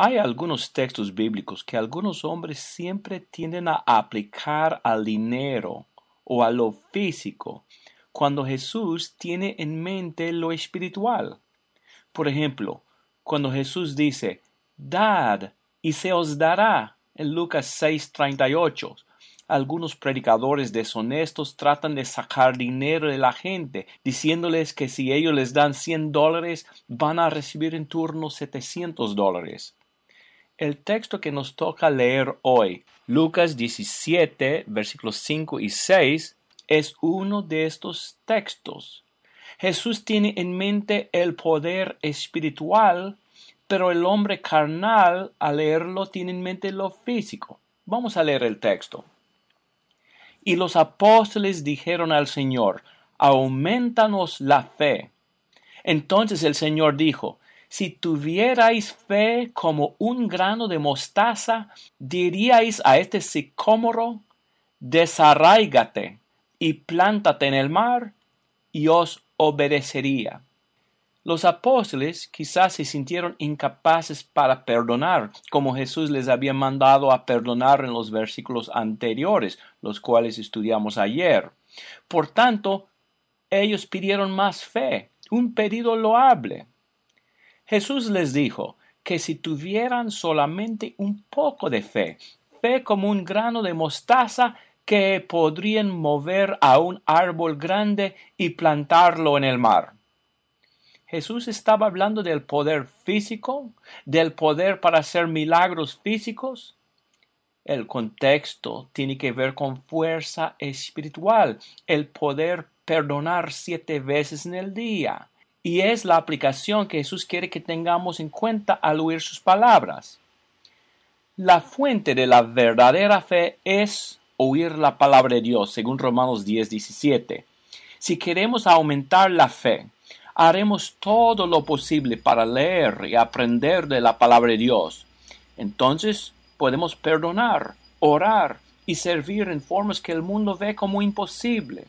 Hay algunos textos bíblicos que algunos hombres siempre tienden a aplicar al dinero o a lo físico, cuando Jesús tiene en mente lo espiritual. Por ejemplo, cuando Jesús dice, Dad y se os dará, en Lucas 6:38, algunos predicadores deshonestos tratan de sacar dinero de la gente, diciéndoles que si ellos les dan 100 dólares, van a recibir en turno 700 dólares. El texto que nos toca leer hoy, Lucas 17, versículos 5 y 6, es uno de estos textos. Jesús tiene en mente el poder espiritual, pero el hombre carnal al leerlo tiene en mente lo físico. Vamos a leer el texto. Y los apóstoles dijeron al Señor, aumentanos la fe. Entonces el Señor dijo, si tuvierais fe como un grano de mostaza, diríais a este sicómoro, desarráigate y plántate en el mar, y os obedecería. Los apóstoles quizás se sintieron incapaces para perdonar, como Jesús les había mandado a perdonar en los versículos anteriores, los cuales estudiamos ayer. Por tanto, ellos pidieron más fe, un pedido loable. Jesús les dijo que si tuvieran solamente un poco de fe, fe como un grano de mostaza que podrían mover a un árbol grande y plantarlo en el mar. Jesús estaba hablando del poder físico, del poder para hacer milagros físicos. El contexto tiene que ver con fuerza espiritual, el poder perdonar siete veces en el día, y es la aplicación que Jesús quiere que tengamos en cuenta al oír sus palabras. La fuente de la verdadera fe es oír la palabra de Dios, según Romanos 10, 17. Si queremos aumentar la fe, haremos todo lo posible para leer y aprender de la palabra de Dios. Entonces podemos perdonar, orar y servir en formas que el mundo ve como imposible.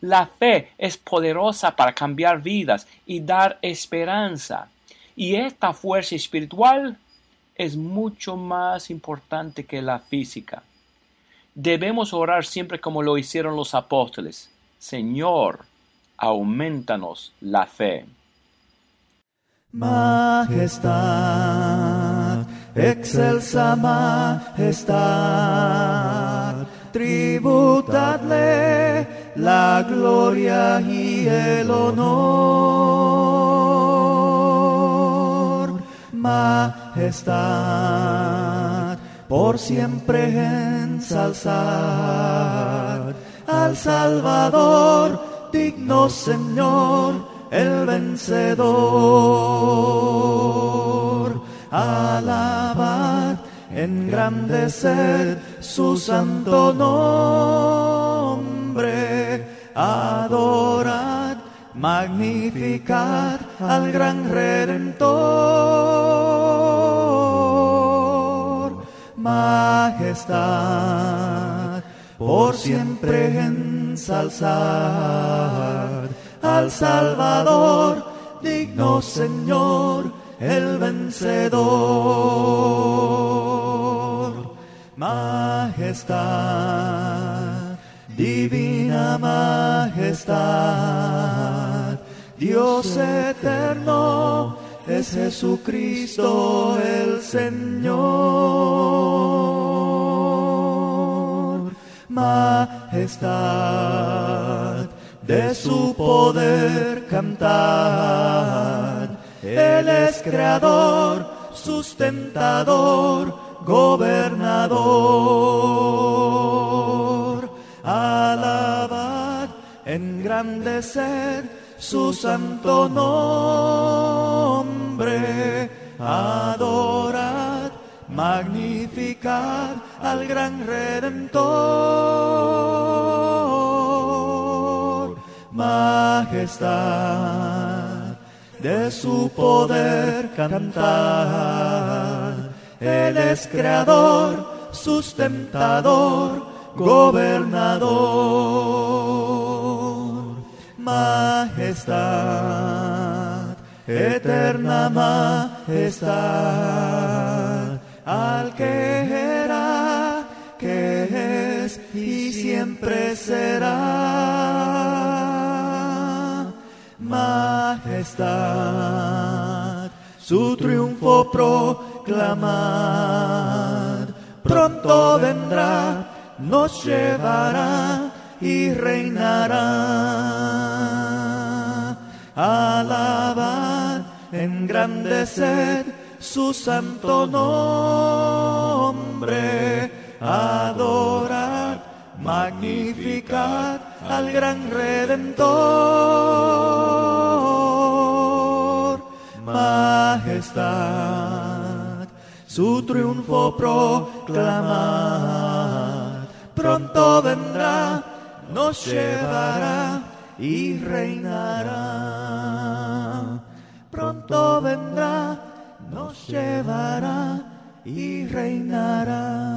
La fe es poderosa para cambiar vidas y dar esperanza. Y esta fuerza espiritual es mucho más importante que la física. Debemos orar siempre como lo hicieron los apóstoles. Señor, aumentanos la fe. Majestad, excelsa majestad, tributadle la gloria y el honor. Majestad, por siempre ensalzar al Salvador, digno Señor, el vencedor. Alabad, engrandecer su santo nombre, adorad, magnificad al gran Redentor. Majestad, por siempre ensalzar al Salvador, digno Señor, el vencedor. Majestad, divina majestad, Dios eterno, es Jesucristo el Señor. Majestad, de su poder cantar. Él es creador, sustentador, gobernador. Engrandecer su santo nombre. Adorad, magnificad al gran Redentor. Majestad, de su poder cantar. Él es creador, sustentador, gobernador. Majestad, eterna majestad. al que era, que es y siempre será. Majestad, su triunfo proclamad, pronto vendrá, nos llevará y reinará. Alabad, engrandeced su santo nombre, adorad, magnificad al gran Redentor. Majestad, su triunfo proclamad, pronto vendrá, nos llevará y reinará. Pronto vendrá, nos llevará y reinará.